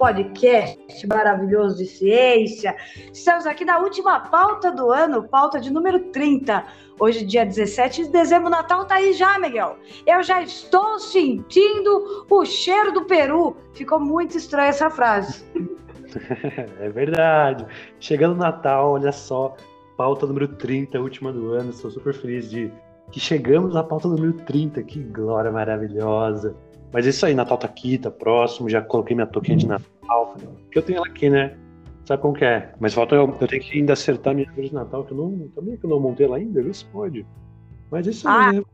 podcast maravilhoso de ciência. Estamos aqui na última pauta do ano, pauta de número 30. Hoje, dia 17 de dezembro, Natal tá aí já, Miguel. Eu já estou sentindo o cheiro do Peru. Ficou muito estranha essa frase. é verdade. Chegando o Natal, olha só, pauta número 30, última do ano. Estou super feliz de que chegamos à pauta número 30. Que glória maravilhosa. Mas é isso aí, Natal tá aqui, tá próximo, já coloquei minha touquinha de Natal, que eu tenho ela aqui, né? Sabe como que é? Mas falta eu, eu tenho que ainda acertar minha árvore de Natal, que eu não. Também que eu não montei ela ainda, vê se pode. Mas isso ah, aí, né?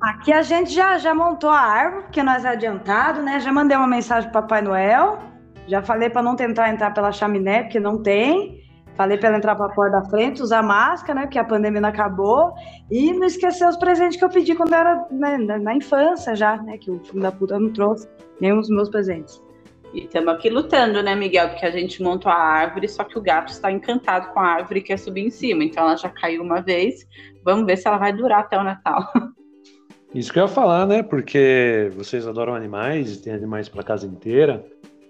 Aqui a gente já, já montou a árvore, porque nós é adiantado, né? Já mandei uma mensagem pro Papai Noel. Já falei para não tentar entrar pela chaminé, porque não tem. Falei para ela entrar para a porta da frente, usar máscara, né? Porque a pandemia não acabou. E não esquecer os presentes que eu pedi quando eu era né, na, na, infância já, né? Que o filho da puta não trouxe nenhum dos meus presentes. E estamos aqui lutando, né, Miguel? Porque a gente montou a árvore, só que o gato está encantado com a árvore e quer subir em cima. Então ela já caiu uma vez. Vamos ver se ela vai durar até o Natal. Isso que eu ia falar, né? Porque vocês adoram animais, tem animais para casa inteira.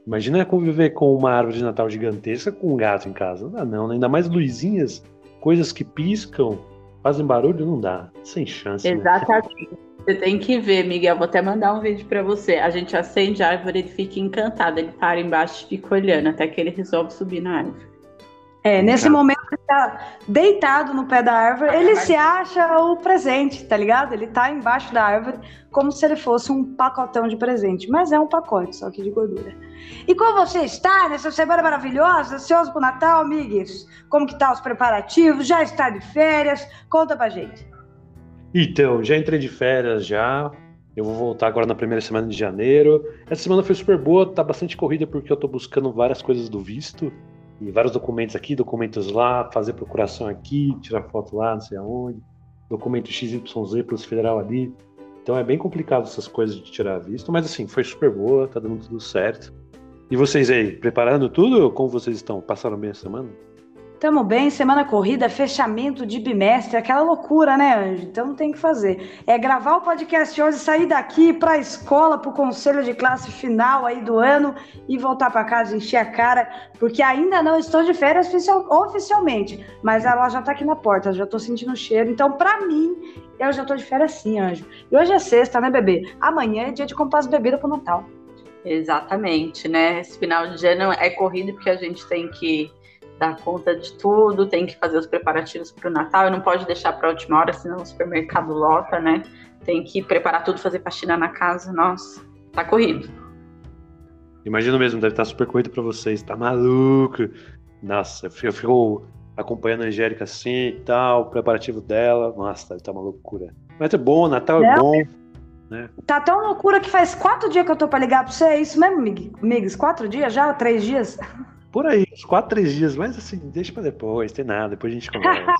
Imagina conviver com uma árvore de Natal gigantesca com um gato em casa. Não dá, não. Né? Ainda mais luzinhas, coisas que piscam, fazem barulho, não dá. Sem chance. Né? Exatamente. Né? Você tem que ver, Miguel. Vou até mandar um vídeo para você. A gente acende a árvore, ele fica encantado. Ele para embaixo e fica olhando até que ele resolve subir na árvore. É, nesse momento ele tá deitado no pé da árvore, ele se acha o presente, tá ligado? Ele tá embaixo da árvore como se ele fosse um pacotão de presente, mas é um pacote, só que de gordura. E como você está nessa semana maravilhosa, ansioso pro Natal, amigos? Como que tá os preparativos? Já está de férias? Conta pra gente. Então, já entrei de férias já. Eu vou voltar agora na primeira semana de janeiro. Essa semana foi super boa, tá bastante corrida porque eu tô buscando várias coisas do visto e vários documentos aqui, documentos lá, fazer procuração aqui, tirar foto lá, não sei aonde, documento XYZ os federal ali. Então é bem complicado essas coisas de tirar visto, mas assim, foi super boa, tá dando tudo certo. E vocês aí, preparando tudo? Como vocês estão? Passaram bem a semana? Tamo bem, semana corrida, fechamento de bimestre, aquela loucura, né, Anjo? Então tem que fazer. É gravar o podcast hoje, sair daqui para a escola, para o conselho de classe final aí do ano e voltar para casa encher a cara, porque ainda não estou de férias oficial, oficialmente, mas ela já tá aqui na porta, já tô sentindo o cheiro. Então, para mim, eu já tô de férias sim, Anjo. E hoje é sexta, né, bebê? Amanhã é dia de comprar as bebidas pro Natal. Exatamente, né? Esse final de ano é corrido porque a gente tem que dar conta de tudo, tem que fazer os preparativos para o Natal e não pode deixar para a última hora, senão o supermercado lota, né? Tem que preparar tudo, fazer faxina na casa. Nossa, tá corrido. Imagino mesmo, deve estar super corrido para vocês, tá maluco? Nossa, eu fico acompanhando a Angélica assim e tal, o preparativo dela. Nossa, deve estar uma loucura. Mas é bom, Natal é, é bom. Né? Tá tão loucura que faz quatro dias que eu tô para ligar para você, é isso mesmo, Migs? Quatro dias já? Três dias? Por aí, uns quatro, três dias, mas assim, deixa pra depois, tem nada, depois a gente conversa.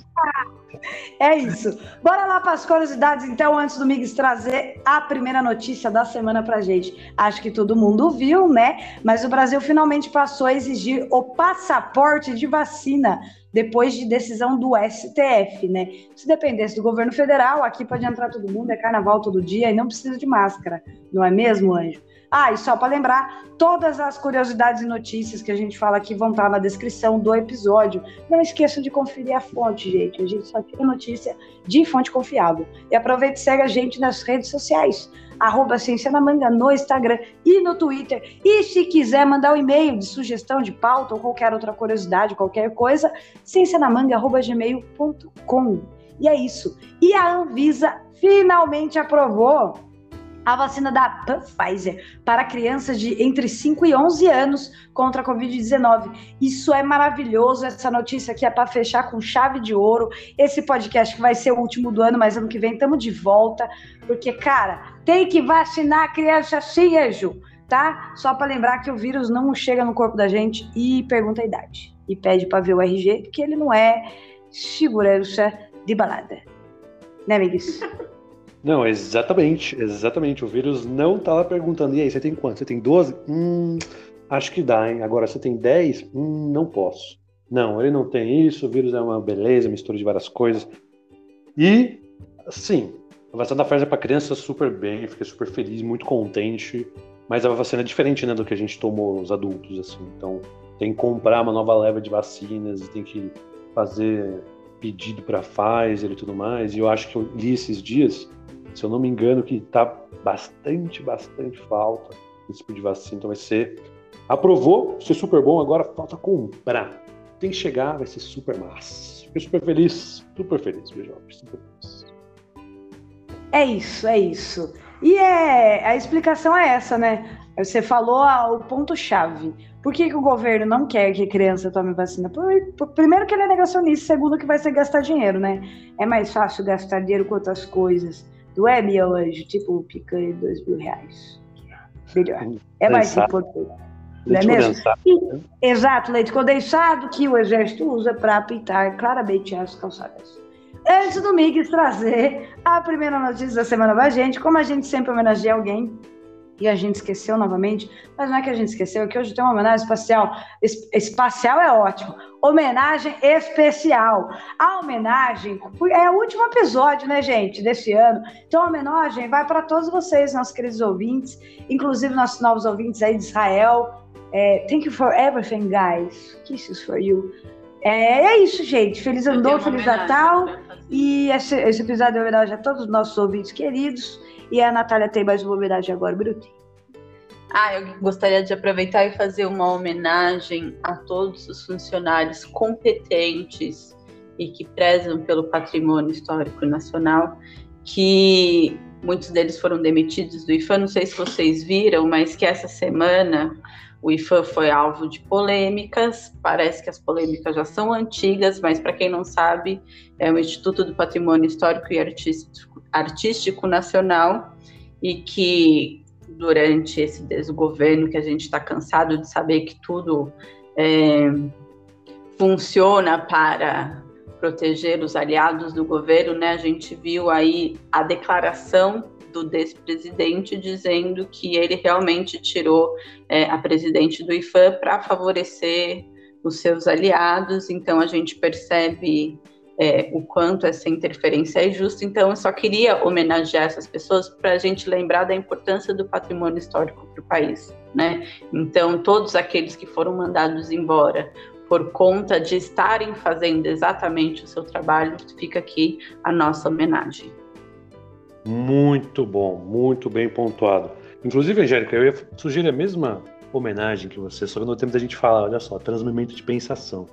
é isso. Bora lá para as curiosidades, então, antes do Miguel trazer a primeira notícia da semana pra gente. Acho que todo mundo viu, né? Mas o Brasil finalmente passou a exigir o passaporte de vacina depois de decisão do STF, né? Se dependesse do governo federal, aqui pode entrar todo mundo, é carnaval todo dia e não precisa de máscara, não é mesmo, Anjo? Ah, e só para lembrar, todas as curiosidades e notícias que a gente fala aqui vão estar na descrição do episódio. Não esqueçam de conferir a fonte, gente. A gente só tira notícia de fonte confiável. E aproveite e segue a gente nas redes sociais. Arroba Ciência na Manga no Instagram e no Twitter. E se quiser mandar um e-mail de sugestão de pauta ou qualquer outra curiosidade, qualquer coisa, ciencianamanga.gmail.com. E é isso. E a Anvisa finalmente aprovou a vacina da Pfizer para crianças de entre 5 e 11 anos contra a Covid-19. Isso é maravilhoso, essa notícia aqui é para fechar com chave de ouro. Esse podcast que vai ser o último do ano, mas ano que vem estamos de volta, porque, cara, tem que vacinar a criança sim, Eju, tá? Só para lembrar que o vírus não chega no corpo da gente e pergunta a idade. E pede para ver o RG, porque ele não é segurança de balada. Né, amigos? Não, exatamente, exatamente. O vírus não tá lá perguntando, e aí, você tem quanto? Você tem 12? Hum, acho que dá, hein? Agora, você tem 10? Hum, não posso. Não, ele não tem isso, o vírus é uma beleza, mistura de várias coisas. E, sim, a vacina da Pfizer para criança super bem, fiquei super feliz, muito contente. Mas a vacina é diferente, né, do que a gente tomou os adultos, assim. Então, tem que comprar uma nova leva de vacinas, tem que fazer pedido para Pfizer e tudo mais. E eu acho que eu li esses dias, se eu não me engano, que tá bastante, bastante falta esse tipo de vacina. Então vai ser. Aprovou, ser super bom, agora falta comprar. Tem que chegar, vai ser super massa. Fiquei super feliz, super feliz, jovem, super feliz. É isso, é isso. E é, a explicação é essa, né? Você falou ah, o ponto-chave. Por que, que, o governo não quer que criança tome vacina? Por, por, primeiro que ele é negacionista, segundo que vai ser gastar dinheiro, né? É mais fácil gastar dinheiro com outras coisas. Do é, hoje, tipo picanha de dois mil reais. Melhor. É mais importante. Não é mesmo? E, exato, leite condensado que o exército usa para pintar claramente as calçadas. Antes do Miguel trazer a primeira notícia da semana pra gente, como a gente sempre homenageia alguém, e a gente esqueceu novamente, mas não é que a gente esqueceu, é que hoje tem uma homenagem espacial. Es espacial é ótimo. Homenagem especial. A homenagem é o último episódio, né, gente, desse ano. Então a homenagem vai para todos vocês, nossos queridos ouvintes, inclusive nossos novos ouvintes aí de Israel. É, thank you for everything, guys. Kisses for you. É, é isso, gente. Feliz ano novo, feliz Natal. E esse, esse episódio é homenagem a todos os nossos ouvintes queridos. E a Natália tem mais uma homenagem agora, Brutinho. Ah, eu gostaria de aproveitar e fazer uma homenagem a todos os funcionários competentes e que prezam pelo patrimônio histórico nacional, que muitos deles foram demitidos do IFAM. Não sei se vocês viram, mas que essa semana o IFAM foi alvo de polêmicas. Parece que as polêmicas já são antigas, mas para quem não sabe, é o Instituto do Patrimônio Histórico e Artístico artístico nacional e que durante esse desgoverno que a gente está cansado de saber que tudo é, funciona para proteger os aliados do governo, né? A gente viu aí a declaração do despresidente dizendo que ele realmente tirou é, a presidente do IFAM para favorecer os seus aliados. Então a gente percebe é, o quanto essa interferência é justa. Então, eu só queria homenagear essas pessoas para a gente lembrar da importância do patrimônio histórico para o país, né? Então, todos aqueles que foram mandados embora por conta de estarem fazendo exatamente o seu trabalho, fica aqui a nossa homenagem. Muito bom, muito bem pontuado. Inclusive, Angélica, eu ia sugerir a mesma homenagem que você, só que no tempo da gente fala, olha só, transmimento de pensação.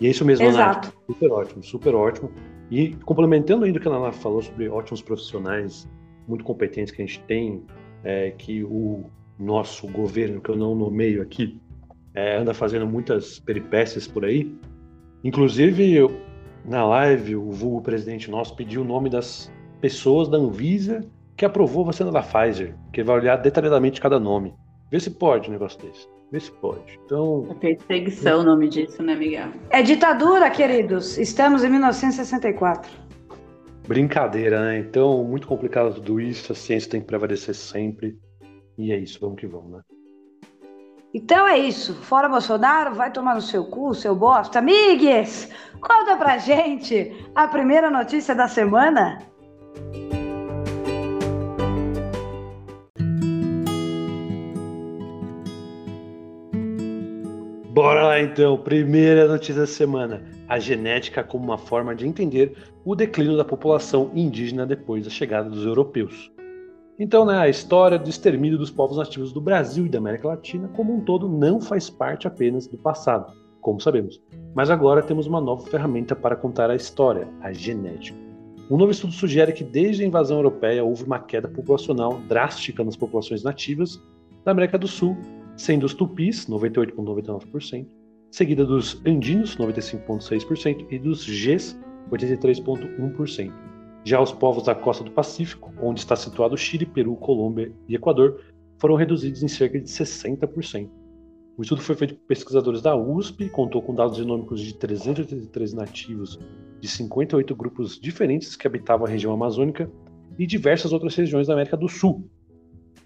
E é isso mesmo, Exato. Ana. Super ótimo, super ótimo. E complementando ainda o que a Ana falou sobre ótimos profissionais, muito competentes que a gente tem, é, que o nosso governo, que eu não nomeio aqui, é, anda fazendo muitas peripécias por aí. Inclusive, eu, na live, o vulgo presidente nosso pediu o nome das pessoas da Anvisa que aprovou a vacina da Pfizer, que vai olhar detalhadamente cada nome. Vê se pode um negócio desse. Vê se pode. Então. É perseguição o nome disso, né, Miguel? É ditadura, queridos. Estamos em 1964. Brincadeira, né? Então, muito complicado tudo isso. A ciência tem que prevalecer sempre. E é isso, vamos que vamos, né? Então é isso. Fora Bolsonaro, vai tomar no seu cu, seu bosta. Amigues, conta pra gente a primeira notícia da semana. Então, primeira notícia da semana: a genética como uma forma de entender o declínio da população indígena depois da chegada dos europeus. Então, né, a história do extermínio dos povos nativos do Brasil e da América Latina como um todo não faz parte apenas do passado, como sabemos. Mas agora temos uma nova ferramenta para contar a história, a genética. Um novo estudo sugere que desde a invasão europeia houve uma queda populacional drástica nas populações nativas da América do Sul sendo os tupis, 98,99%, seguida dos andinos, 95,6%, e dos Gs, 83,1%. Já os povos da costa do Pacífico, onde está situado Chile, Peru, Colômbia e Equador, foram reduzidos em cerca de 60%. O estudo foi feito por pesquisadores da USP, contou com dados genômicos de 383 nativos de 58 grupos diferentes que habitavam a região amazônica e diversas outras regiões da América do Sul,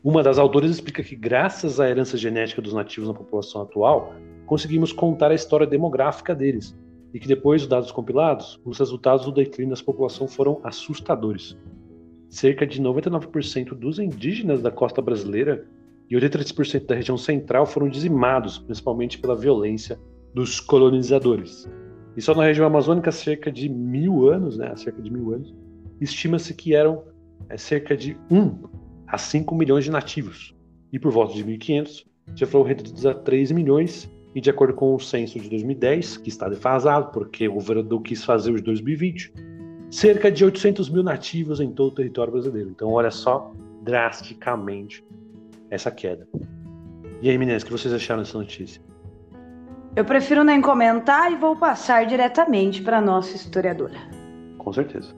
uma das autoras explica que, graças à herança genética dos nativos na população atual, conseguimos contar a história demográfica deles, e que depois dos dados compilados, os resultados do declínio das população foram assustadores. Cerca de 99% dos indígenas da costa brasileira e 83% da região central foram dizimados, principalmente pela violência dos colonizadores. E só na região amazônica, cerca de mil anos, né, cerca de mil anos, estima-se que eram é, cerca de 1 a 5 milhões de nativos. E por volta de 1500, já foram reduzidos a 3 milhões, e de acordo com o censo de 2010, que está defasado, porque o governador quis fazer o de 2020, cerca de 800 mil nativos em todo o território brasileiro. Então, olha só drasticamente essa queda. E aí, meninas, o que vocês acharam dessa notícia? Eu prefiro nem comentar e vou passar diretamente para a nossa historiadora. Com certeza.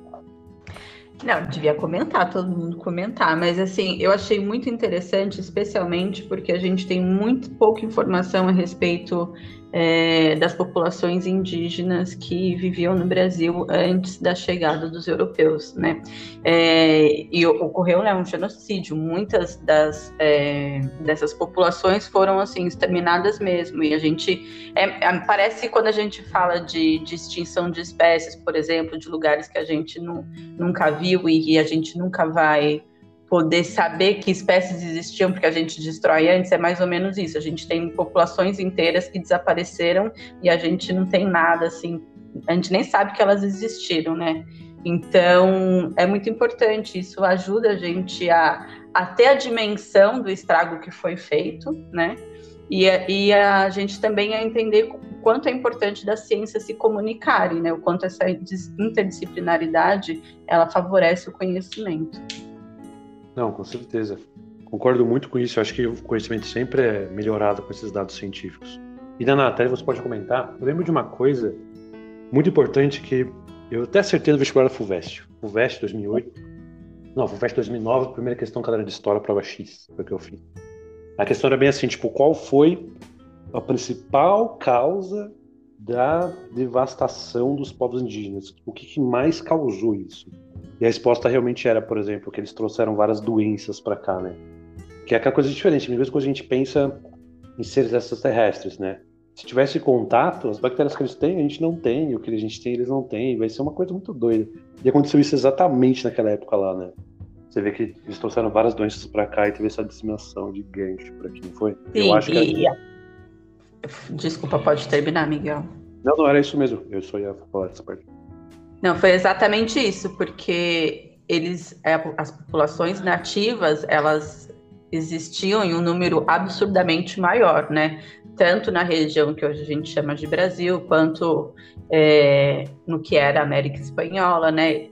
Não, devia comentar, todo mundo comentar, mas assim, eu achei muito interessante, especialmente porque a gente tem muito pouca informação a respeito é, das populações indígenas que viviam no Brasil antes da chegada dos europeus, né? É, e ocorreu né, um genocídio. Muitas das é, dessas populações foram assim exterminadas mesmo. E a gente é, é, parece quando a gente fala de, de, extinção de espécies, por exemplo, de lugares que a gente não, nunca viu e, e a gente nunca vai poder saber que espécies existiam porque a gente destrói antes, é mais ou menos isso. A gente tem populações inteiras que desapareceram e a gente não tem nada assim, a gente nem sabe que elas existiram, né? Então, é muito importante, isso ajuda a gente a, a ter a dimensão do estrago que foi feito, né? E a, e a gente também a entender o quanto é importante da ciência se comunicarem, né? O quanto essa interdisciplinaridade, ela favorece o conhecimento. Não, com certeza. Concordo muito com isso. Eu acho que o conhecimento sempre é melhorado com esses dados científicos. E Dana, até você pode comentar. Eu lembro de uma coisa muito importante que eu até acertei no vestibular da FUVEST. FUVEST 2008. Não, FUVEST 2009, primeira questão cadeira de história, prova X, foi o que eu fiz. A questão era bem assim, tipo, qual foi a principal causa da devastação dos povos indígenas? O que, que mais causou isso? E a resposta realmente era, por exemplo, que eles trouxeram várias doenças para cá, né? Que é aquela coisa diferente. Mesmo quando a gente pensa em seres extraterrestres, né? Se tivesse contato, as bactérias que eles têm, a gente não tem. O que a gente tem, eles não têm. Vai ser uma coisa muito doida. E aconteceu isso exatamente naquela época lá, né? Você vê que eles trouxeram várias doenças para cá e teve essa disseminação de gancho por aqui, não foi? Sim, Eu acho que. Desculpa, pode terminar, Miguel. Não, não era isso mesmo. Eu só ia falar essa parte. Não, foi exatamente isso, porque eles, é, as populações nativas, elas existiam em um número absurdamente maior, né? Tanto na região que hoje a gente chama de Brasil, quanto é, no que era a América Espanhola, né?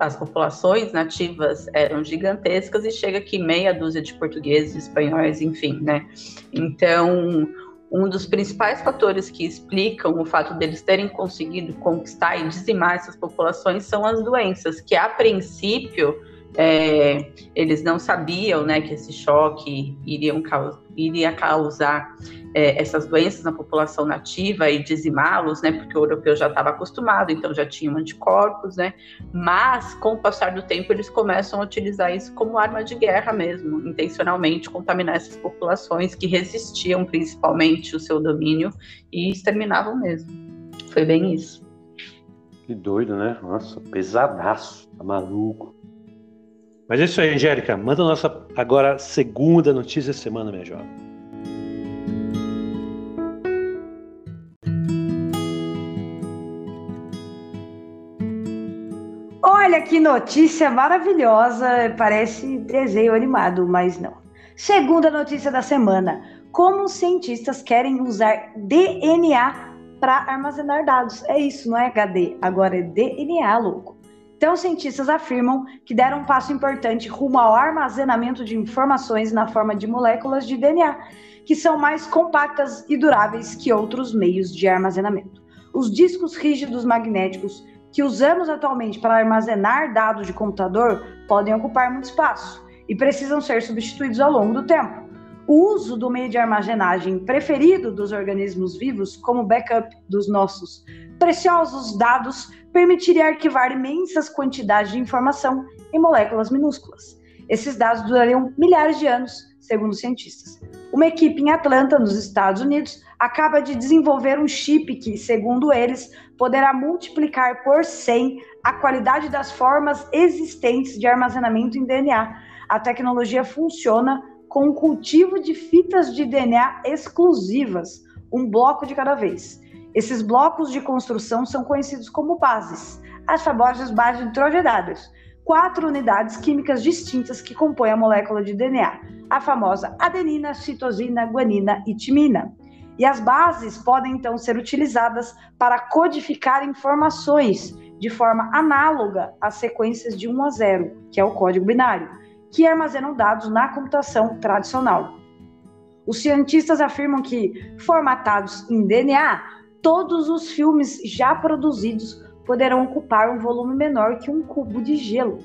as populações nativas eram gigantescas e chega aqui meia dúzia de portugueses, espanhóis, enfim, né? Então, um dos principais fatores que explicam o fato deles terem conseguido conquistar e dizimar essas populações são as doenças, que a princípio é, eles não sabiam né, que esse choque iria causar é, essas doenças na população nativa e dizimá-los, né, porque o europeu já estava acostumado, então já tinham anticorpos, né, mas com o passar do tempo eles começam a utilizar isso como arma de guerra mesmo, intencionalmente contaminar essas populações que resistiam principalmente o seu domínio e exterminavam mesmo. Foi bem isso. Que doido, né? Nossa, pesadaço, tá maluco. Mas é isso aí, Angélica. Manda nossa agora segunda notícia da semana, minha jovem. Olha que notícia maravilhosa, parece desenho animado, mas não. Segunda notícia da semana: como os cientistas querem usar DNA para armazenar dados. É isso, não é HD, agora é DNA, louco. Então, cientistas afirmam que deram um passo importante rumo ao armazenamento de informações na forma de moléculas de DNA, que são mais compactas e duráveis que outros meios de armazenamento. Os discos rígidos magnéticos que usamos atualmente para armazenar dados de computador podem ocupar muito espaço e precisam ser substituídos ao longo do tempo. O uso do meio de armazenagem preferido dos organismos vivos como backup dos nossos preciosos dados permitiria arquivar imensas quantidades de informação em moléculas minúsculas. Esses dados durariam milhares de anos, segundo cientistas. Uma equipe em Atlanta, nos Estados Unidos, acaba de desenvolver um chip que, segundo eles, poderá multiplicar por 100 a qualidade das formas existentes de armazenamento em DNA. A tecnologia funciona com o cultivo de fitas de DNA exclusivas, um bloco de cada vez. Esses blocos de construção são conhecidos como bases, as famosas bases nitrogenadas, quatro unidades químicas distintas que compõem a molécula de DNA, a famosa adenina, citosina, guanina e timina. E as bases podem então ser utilizadas para codificar informações de forma análoga às sequências de 1 a 0, que é o código binário, que armazenam dados na computação tradicional. Os cientistas afirmam que, formatados em DNA, todos os filmes já produzidos poderão ocupar um volume menor que um cubo de gelo.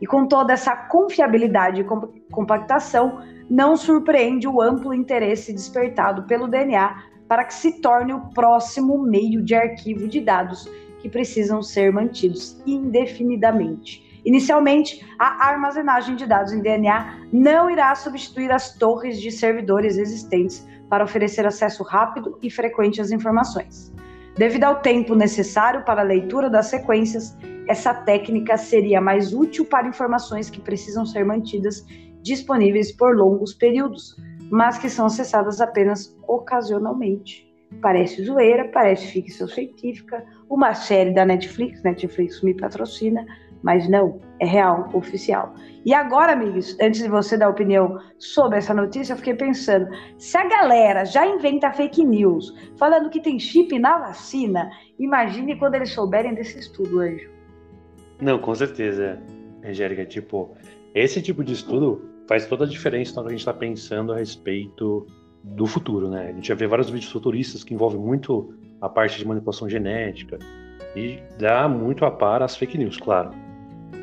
E com toda essa confiabilidade e compactação, não surpreende o amplo interesse despertado pelo DNA para que se torne o próximo meio de arquivo de dados que precisam ser mantidos indefinidamente. Inicialmente, a armazenagem de dados em DNA não irá substituir as torres de servidores existentes para oferecer acesso rápido e frequente às informações. Devido ao tempo necessário para a leitura das sequências, essa técnica seria mais útil para informações que precisam ser mantidas disponíveis por longos períodos, mas que são acessadas apenas ocasionalmente. Parece zoeira, parece ficção científica, uma série da Netflix, Netflix me patrocina, mas não, é real, oficial. E agora, amigos, antes de você dar opinião sobre essa notícia, eu fiquei pensando: se a galera já inventa fake news falando que tem chip na vacina, imagine quando eles souberem desse estudo, Anjo. Não, com certeza, Angélica. Tipo, esse tipo de estudo faz toda a diferença quando a gente está pensando a respeito do futuro, né? A gente já vê vários vídeos futuristas que envolvem muito a parte de manipulação genética e dá muito a par as fake news, claro.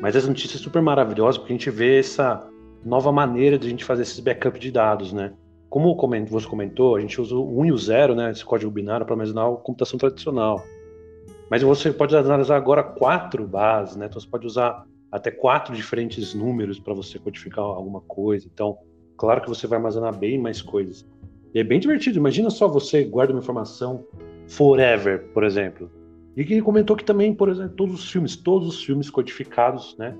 Mas as notícias super maravilhosas porque a gente vê essa nova maneira de a gente fazer esses backups de dados, né? Como você comentou, a gente usa o 1 e o 0, né, esse código binário para armazenar a computação tradicional. Mas você pode analisar agora quatro bases, né? Então você pode usar até quatro diferentes números para você codificar alguma coisa. Então, claro que você vai armazenar bem mais coisas. E é bem divertido. Imagina só você guarda uma informação forever, por exemplo. E que ele comentou que também, por exemplo, todos os filmes, todos os filmes codificados, né?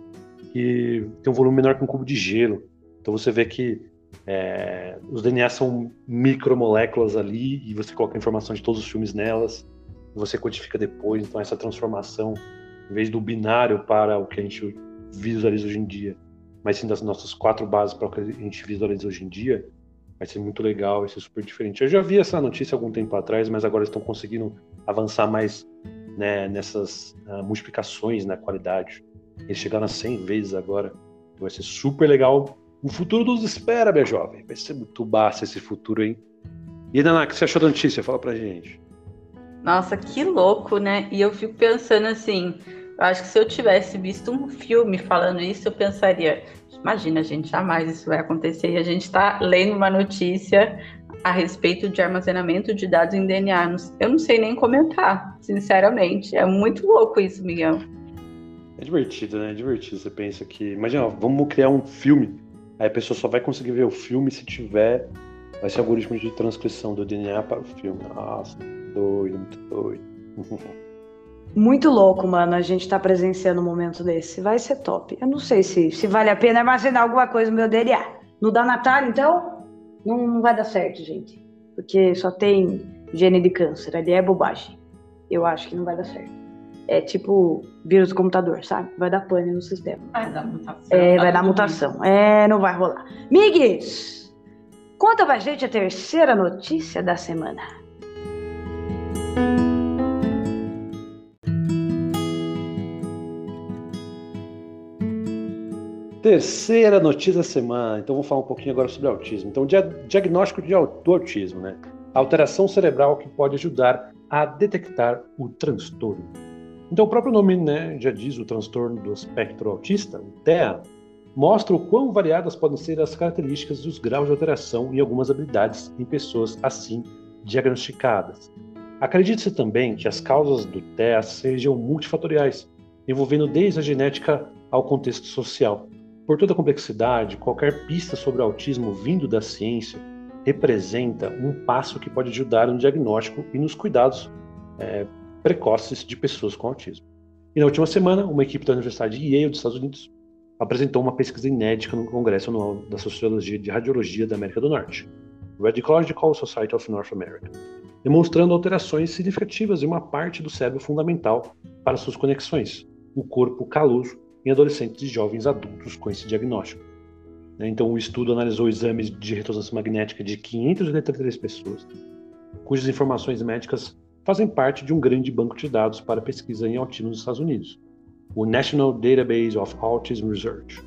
Que tem um volume menor que um cubo de gelo. Então você vê que é, os DNA são micromoléculas ali e você coloca a informação de todos os filmes nelas. Você codifica depois. Então essa transformação, em vez do binário para o que a gente visualiza hoje em dia, mas sim das nossas quatro bases para o que a gente visualiza hoje em dia, vai ser muito legal, vai ser super diferente. Eu já vi essa notícia algum tempo atrás, mas agora estão conseguindo avançar mais né, nessas uh, multiplicações na qualidade. Eles chegaram a 100 vezes agora. Vai ser super legal. O futuro nos espera, minha jovem. Vai ser muito massa esse futuro, hein? E, Naná, o que você achou da notícia? Fala pra gente. Nossa, que louco, né? E eu fico pensando assim, eu acho que se eu tivesse visto um filme falando isso, eu pensaria, imagina, gente, jamais isso vai acontecer. E a gente está lendo uma notícia a respeito de armazenamento de dados em DNA. Eu não sei nem comentar, sinceramente. É muito louco isso, Miguel. É divertido, né? É divertido. Você pensa que. Imagina, ó, vamos criar um filme. Aí a pessoa só vai conseguir ver o filme se tiver esse algoritmo de transcrição do DNA para o filme. Nossa, doido, muito doido. Muito louco, mano, a gente tá presenciando um momento desse. Vai ser top. Eu não sei se, se vale a pena armazenar alguma coisa no meu DNA. No da Natália, então? Não, não vai dar certo, gente. Porque só tem gene de câncer. Ali é bobagem. Eu acho que não vai dar certo. É tipo vírus do computador, sabe? Vai dar pane no sistema. Vai dar mutação. É, vai dar mutação. É, não vai rolar. Migues, conta pra gente a terceira notícia da semana. Terceira notícia da semana. Então vou falar um pouquinho agora sobre autismo. Então, diagnóstico de autismo, né? Alteração cerebral que pode ajudar a detectar o transtorno. Então, o próprio nome né, já diz o transtorno do espectro autista, o TEA, mostra o quão variadas podem ser as características e os graus de alteração em algumas habilidades em pessoas assim diagnosticadas. Acredita-se também que as causas do TEA sejam multifatoriais, envolvendo desde a genética ao contexto social. Por toda a complexidade, qualquer pista sobre autismo vindo da ciência representa um passo que pode ajudar no diagnóstico e nos cuidados é, precoces de pessoas com autismo. E na última semana, uma equipe da Universidade de Yale dos Estados Unidos apresentou uma pesquisa inédita no Congresso Anual da Sociologia de Radiologia da América do Norte, Radiological Society of North America, demonstrando alterações significativas em uma parte do cérebro fundamental para suas conexões, o corpo caloso, em adolescentes e jovens adultos com esse diagnóstico. Né, então, o estudo analisou exames de ressonância magnética de 583 pessoas, cujas informações médicas fazem parte de um grande banco de dados para pesquisa em autismo nos Estados Unidos, o National Database of Autism Research.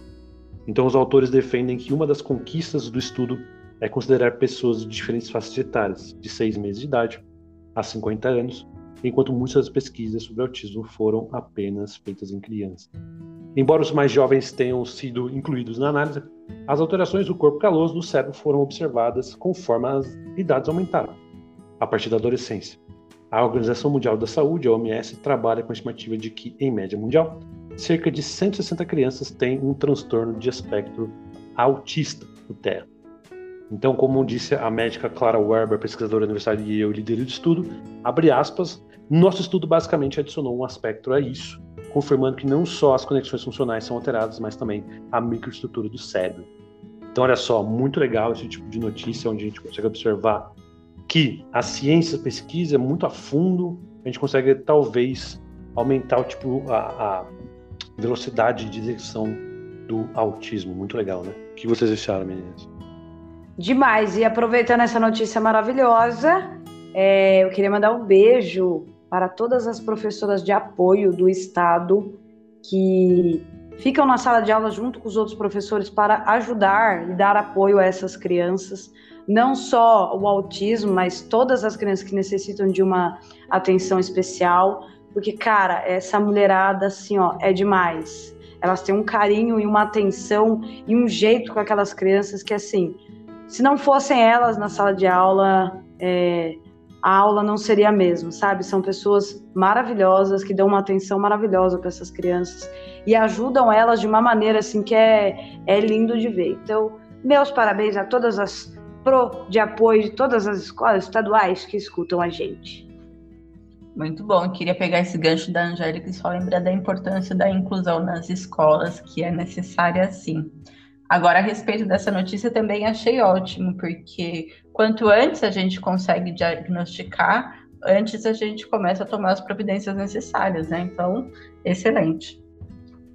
Então, os autores defendem que uma das conquistas do estudo é considerar pessoas de diferentes faixas etárias, de 6 meses de idade a 50 anos, enquanto muitas pesquisas sobre autismo foram apenas feitas em crianças. Embora os mais jovens tenham sido incluídos na análise, as alterações do corpo caloso do cérebro foram observadas conforme as idades aumentaram, a partir da adolescência. A Organização Mundial da Saúde, a OMS, trabalha com a estimativa de que, em média mundial, cerca de 160 crianças têm um transtorno de espectro autista, o TEA. Então, como disse a médica Clara Werber, pesquisadora da Universidade de Yale e líder do estudo, abre aspas, nosso estudo basicamente adicionou um aspecto a isso, confirmando que não só as conexões funcionais são alteradas, mas também a microestrutura do cérebro. Então, olha só, muito legal esse tipo de notícia, onde a gente consegue observar que a ciência pesquisa muito a fundo, a gente consegue talvez aumentar tipo a, a velocidade de detecção do autismo. Muito legal, né? O que vocês acharam, meninas? Demais. E aproveitando essa notícia maravilhosa, é, eu queria mandar um beijo para todas as professoras de apoio do Estado que ficam na sala de aula junto com os outros professores para ajudar e dar apoio a essas crianças. Não só o autismo, mas todas as crianças que necessitam de uma atenção especial. Porque, cara, essa mulherada, assim, ó, é demais. Elas têm um carinho e uma atenção e um jeito com aquelas crianças que, assim, se não fossem elas na sala de aula, é, a aula não seria a mesma, sabe? São pessoas maravilhosas que dão uma atenção maravilhosa para essas crianças e ajudam elas de uma maneira assim que é, é lindo de ver. Então, meus parabéns a todas as pro de apoio de todas as escolas estaduais que escutam a gente. Muito bom. Queria pegar esse gancho da Angélica e só lembrar da importância da inclusão nas escolas, que é necessária sim. Agora, a respeito dessa notícia, também achei ótimo, porque quanto antes a gente consegue diagnosticar, antes a gente começa a tomar as providências necessárias, né? Então, excelente.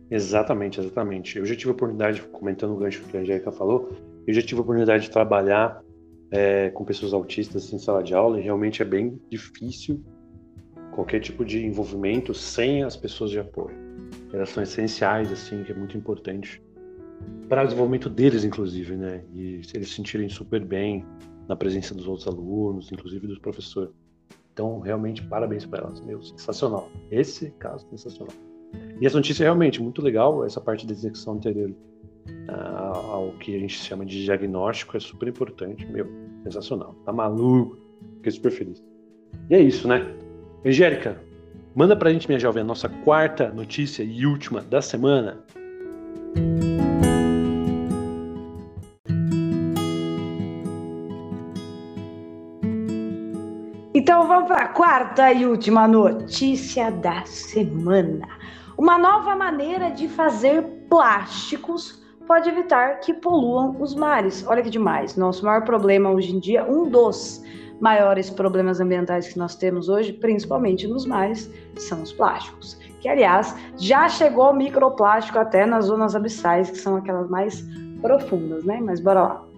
Exatamente, exatamente. Eu já tive a oportunidade, comentando o gancho que a Angélica falou, eu já tive a oportunidade de trabalhar é, com pessoas autistas em sala de aula e realmente é bem difícil qualquer tipo de envolvimento sem as pessoas de apoio. Elas são essenciais, assim, que é muito importante para o desenvolvimento deles, inclusive, né? E eles se sentirem super bem na presença dos outros alunos, inclusive dos professores. Então, realmente, parabéns para elas. Meu, sensacional. Esse caso, sensacional. E essa notícia é realmente muito legal, essa parte da execução anterior uh, ao que a gente chama de diagnóstico é super importante. Meu, sensacional. Tá maluco. Fiquei super feliz. E é isso, né? Angélica, manda pra gente, minha jovem, a nossa quarta notícia e última da semana. Então quarta e última notícia da semana. Uma nova maneira de fazer plásticos pode evitar que poluam os mares. Olha que demais. Nosso maior problema hoje em dia, um dos maiores problemas ambientais que nós temos hoje, principalmente nos mares, são os plásticos. Que, aliás, já chegou microplástico até nas zonas abissais, que são aquelas mais profundas, né? Mas bora lá.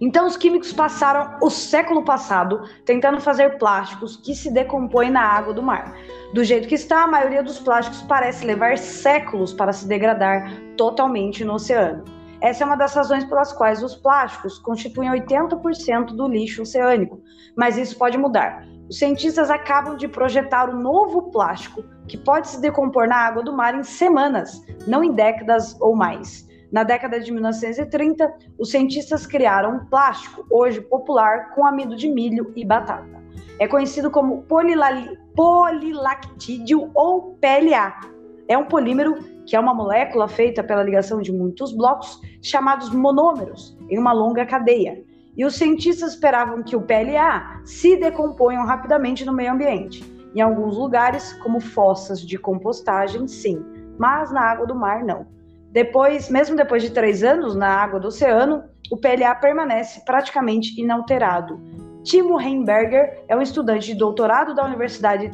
Então, os químicos passaram o século passado tentando fazer plásticos que se decompõem na água do mar. Do jeito que está, a maioria dos plásticos parece levar séculos para se degradar totalmente no oceano. Essa é uma das razões pelas quais os plásticos constituem 80% do lixo oceânico, mas isso pode mudar. Os cientistas acabam de projetar um novo plástico que pode se decompor na água do mar em semanas, não em décadas ou mais. Na década de 1930, os cientistas criaram um plástico, hoje popular, com amido de milho e batata. É conhecido como polilactídeo ou PLA. É um polímero que é uma molécula feita pela ligação de muitos blocos, chamados monômeros, em uma longa cadeia. E os cientistas esperavam que o PLA se decomponham rapidamente no meio ambiente. Em alguns lugares, como fossas de compostagem, sim, mas na água do mar, não. Depois, mesmo depois de três anos na água do oceano, o PLA permanece praticamente inalterado. Timo Heimberger é um estudante de doutorado da Universidade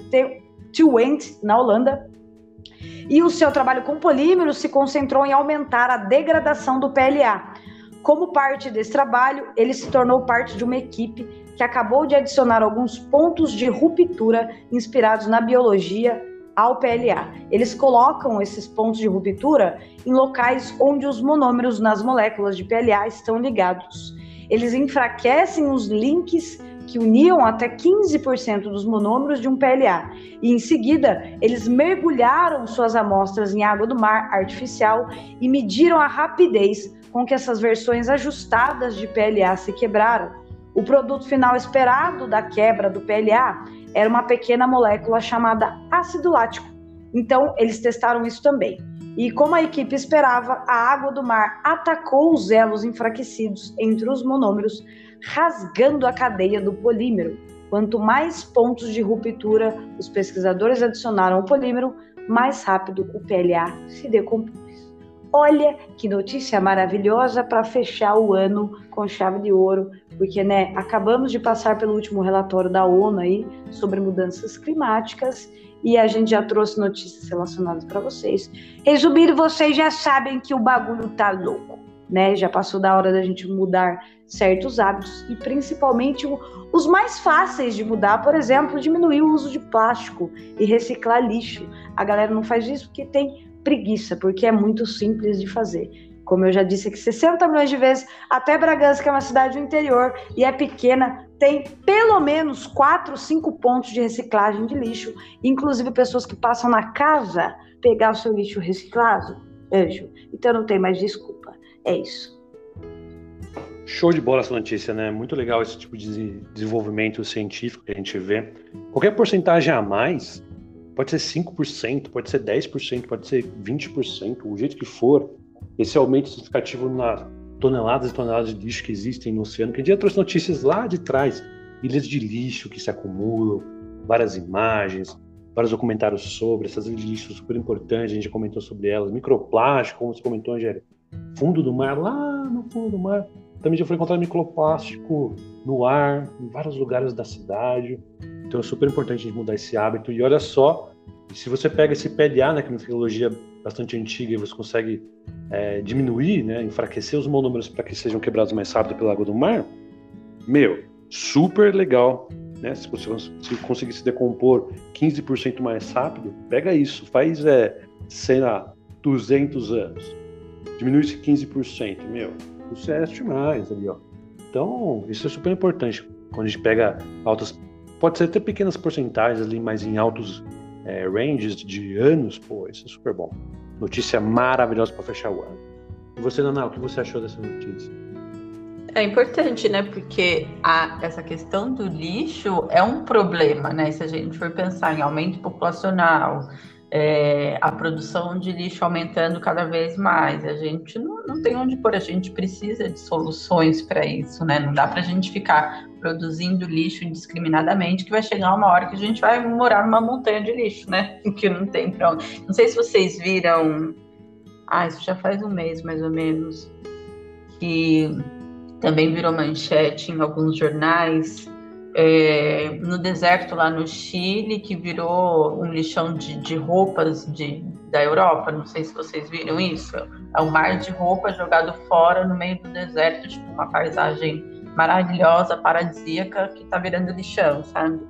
Twente, na Holanda, e o seu trabalho com polímeros se concentrou em aumentar a degradação do PLA. Como parte desse trabalho, ele se tornou parte de uma equipe que acabou de adicionar alguns pontos de ruptura inspirados na biologia ao PLA. Eles colocam esses pontos de ruptura em locais onde os monômeros nas moléculas de PLA estão ligados. Eles enfraquecem os links que uniam até 15% dos monômeros de um PLA. E em seguida, eles mergulharam suas amostras em água do mar artificial e mediram a rapidez com que essas versões ajustadas de PLA se quebraram. O produto final esperado da quebra do PLA era uma pequena molécula chamada ácido lático. Então, eles testaram isso também. E como a equipe esperava, a água do mar atacou os elos enfraquecidos entre os monômeros, rasgando a cadeia do polímero. Quanto mais pontos de ruptura os pesquisadores adicionaram ao polímero, mais rápido o PLA se decompôs. Olha que notícia maravilhosa para fechar o ano com chave de ouro, porque né, acabamos de passar pelo último relatório da ONU aí sobre mudanças climáticas e a gente já trouxe notícias relacionadas para vocês. Resumindo, vocês já sabem que o bagulho tá louco, né? Já passou da hora da gente mudar certos hábitos e principalmente os mais fáceis de mudar, por exemplo, diminuir o uso de plástico e reciclar lixo. A galera não faz isso porque tem preguiça, porque é muito simples de fazer. Como eu já disse aqui 60 milhões de vezes, até Bragança, que é uma cidade do interior e é pequena, tem pelo menos 4, 5 pontos de reciclagem de lixo, inclusive pessoas que passam na casa pegar o seu lixo reciclado. Anjo, então não tem mais desculpa. É isso. Show de bola essa notícia, né? Muito legal esse tipo de desenvolvimento científico que a gente vê. Qualquer porcentagem a mais, pode ser 5%, pode ser 10%, pode ser 20%, o jeito que for, esse aumento significativo nas toneladas e toneladas de lixo que existem no oceano, que a gente já trouxe notícias lá de trás, ilhas de lixo que se acumulam, várias imagens, vários documentários sobre essas lixos super importantes, a gente já comentou sobre elas, microplástico, como você comentou, Angélica, fundo do mar, lá no fundo do mar, também já foi encontrado microplástico no ar, em vários lugares da cidade. Então é super importante a gente mudar esse hábito. E olha só, se você pega esse PLA, né, que é uma tecnologia bastante antiga, e você consegue é, diminuir, né, enfraquecer os monômeros para que sejam quebrados mais rápido pela água do mar, meu, super legal. Né? Se você se conseguir se decompor 15% mais rápido, pega isso, faz, é, sei lá, 200 anos. Diminui esse 15%, meu, sucesso demais ali, ó. Então, isso é super importante. Quando a gente pega altas. Pode ser até pequenas porcentagens ali, mas em altos é, ranges de anos, pô, isso é super bom. Notícia maravilhosa para fechar o ano. E você, Naná, o que você achou dessa notícia? É importante, né? Porque a, essa questão do lixo é um problema, né? Se a gente for pensar em aumento populacional, é, a produção de lixo aumentando cada vez mais. A gente não, não tem onde pôr, a gente precisa de soluções para isso, né? Não dá para a gente ficar produzindo lixo indiscriminadamente, que vai chegar uma hora que a gente vai morar numa montanha de lixo, né? Que não tem para onde. Não sei se vocês viram. Ah, isso já faz um mês mais ou menos. Que também virou manchete em alguns jornais é, no deserto lá no Chile, que virou um lixão de, de roupas de, da Europa. Não sei se vocês viram isso. É um mar de roupa jogado fora no meio do deserto, tipo uma paisagem maravilhosa, paradisíaca, que está virando lixão, sabe?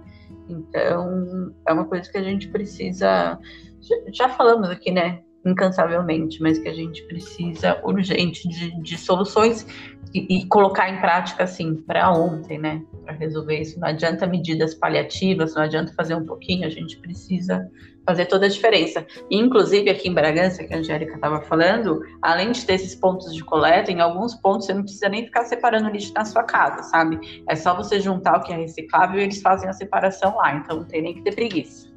Então, é uma coisa que a gente precisa. Já falamos aqui, né? Incansavelmente, mas que a gente precisa urgente de, de soluções e, e, colocar em prática assim para ontem, né? Para resolver isso. Não adianta medidas paliativas, não adianta fazer um pouquinho, a gente precisa fazer toda a diferença. E, inclusive aqui em Bragança, que a Angélica estava falando, além de ter esses pontos de coleta, em alguns pontos você não precisa nem ficar separando lixo na sua casa, sabe? É só você juntar o que é reciclável e eles fazem a separação lá, então não tem nem que ter preguiça.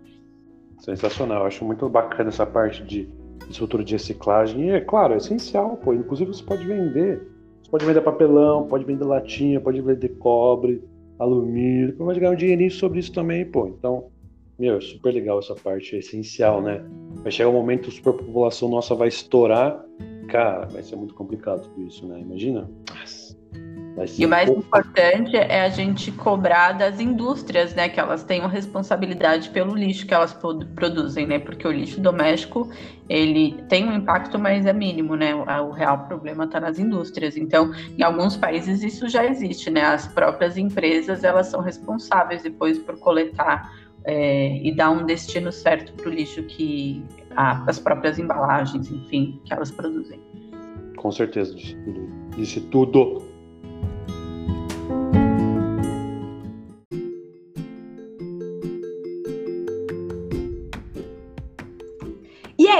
Sensacional, acho muito bacana essa parte de estrutura de reciclagem. E é claro, é essencial, pô. Inclusive você pode vender pode vender papelão, pode vender latinha, pode vender cobre, alumínio, vai ganhar um dinheirinho sobre isso também, pô. Então, meu, é super legal essa parte, é essencial, né? Vai chegar um momento que a superpopulação nossa vai estourar Cara, vai ser muito complicado tudo isso, né? Imagina. E o mais importante é a gente cobrar das indústrias, né? Que elas tenham responsabilidade pelo lixo que elas produzem, né? Porque o lixo doméstico, ele tem um impacto, mas é mínimo, né? O real problema está nas indústrias. Então, em alguns países isso já existe, né? As próprias empresas, elas são responsáveis depois por coletar é, e dar um destino certo para o lixo que a, as próprias embalagens, enfim, que elas produzem. Com certeza, disse tudo. Disse tudo.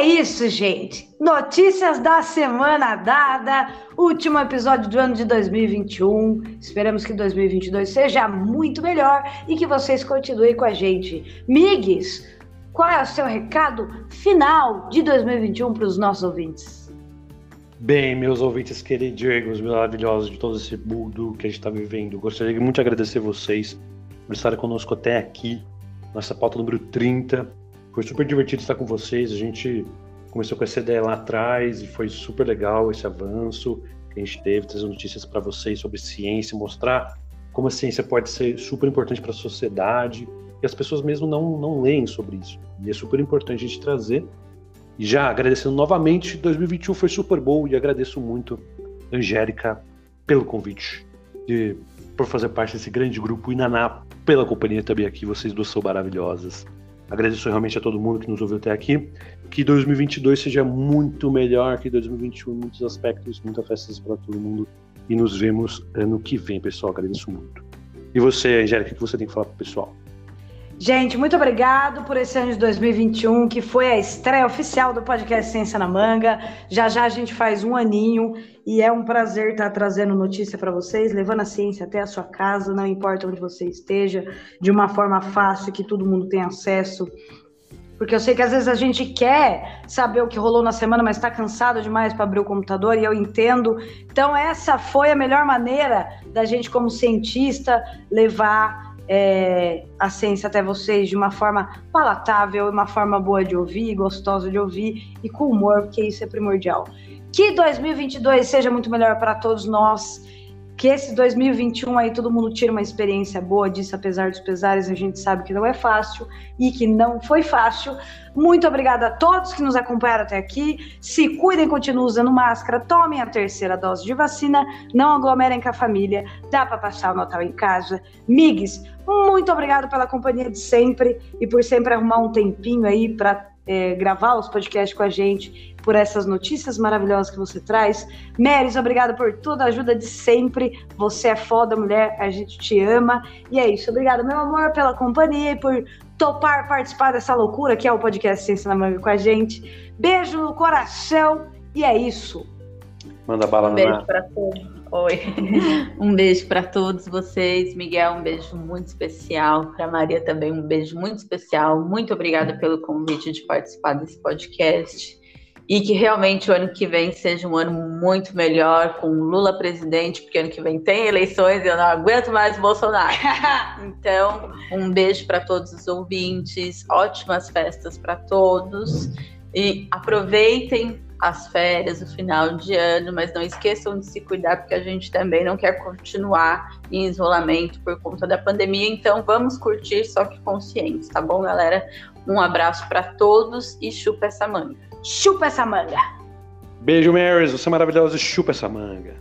Isso, gente. Notícias da semana dada, último episódio do ano de 2021. Esperamos que 2022 seja muito melhor e que vocês continuem com a gente. Migues, qual é o seu recado final de 2021 para os nossos ouvintes? Bem, meus ouvintes queridos, maravilhosos de todo esse mundo que a gente está vivendo, gostaria muito de agradecer vocês por estarem conosco até aqui, nossa pauta número 30 foi super divertido estar com vocês. A gente começou com essa ideia lá atrás e foi super legal esse avanço que a gente teve, trazer notícias para vocês sobre ciência, mostrar como a ciência pode ser super importante para a sociedade e as pessoas mesmo não, não leem sobre isso. E é super importante a gente trazer. E já agradecendo novamente, 2021 foi super bom e agradeço muito, Angélica, pelo convite, e por fazer parte desse grande grupo e Naná pela companhia também aqui. Vocês duas são maravilhosas. Agradeço realmente a todo mundo que nos ouviu até aqui. Que 2022 seja muito melhor que 2021 em muitos aspectos, muitas festas para todo mundo. E nos vemos ano que vem, pessoal. Agradeço muito. E você, Angélica, o que você tem que falar para o pessoal? Gente, muito obrigado por esse ano de 2021, que foi a estreia oficial do podcast Ciência na Manga. Já já a gente faz um aninho e é um prazer estar trazendo notícia para vocês, levando a ciência até a sua casa, não importa onde você esteja, de uma forma fácil, que todo mundo tenha acesso. Porque eu sei que às vezes a gente quer saber o que rolou na semana, mas está cansado demais para abrir o computador e eu entendo. Então, essa foi a melhor maneira da gente, como cientista, levar é, a ciência até vocês de uma forma palatável, uma forma boa de ouvir, gostosa de ouvir e com humor, porque isso é primordial. Que 2022 seja muito melhor para todos nós. Que esse 2021 aí todo mundo tire uma experiência boa disso, apesar dos pesares, a gente sabe que não é fácil e que não foi fácil. Muito obrigada a todos que nos acompanharam até aqui. Se cuidem, continuem usando máscara, tomem a terceira dose de vacina, não aglomerem com a família, dá para passar o Natal em casa. Migs, muito obrigado pela companhia de sempre e por sempre arrumar um tempinho aí para é, gravar os podcasts com a gente, por essas notícias maravilhosas que você traz. Meris, obrigado por toda a ajuda de sempre. Você é foda, mulher, a gente te ama. E é isso. Obrigada, meu amor, pela companhia e por topar participar dessa loucura que é o podcast Ciência na Manga com a gente. Beijo no coração e é isso. Manda bala no Beijo para todos. Oi. Um beijo para todos vocês. Miguel, um beijo muito especial. Para Maria também, um beijo muito especial. Muito obrigada pelo convite de participar desse podcast. E que realmente o ano que vem seja um ano muito melhor, com Lula presidente, porque ano que vem tem eleições e eu não aguento mais Bolsonaro. Então, um beijo para todos os ouvintes, ótimas festas para todos. E aproveitem as férias, o final de ano, mas não esqueçam de se cuidar, porque a gente também não quer continuar em isolamento por conta da pandemia. Então vamos curtir, só que conscientes, tá bom, galera? Um abraço para todos e chupa essa manga. Chupa essa manga! Beijo, Marys, você é maravilhosa, chupa essa manga.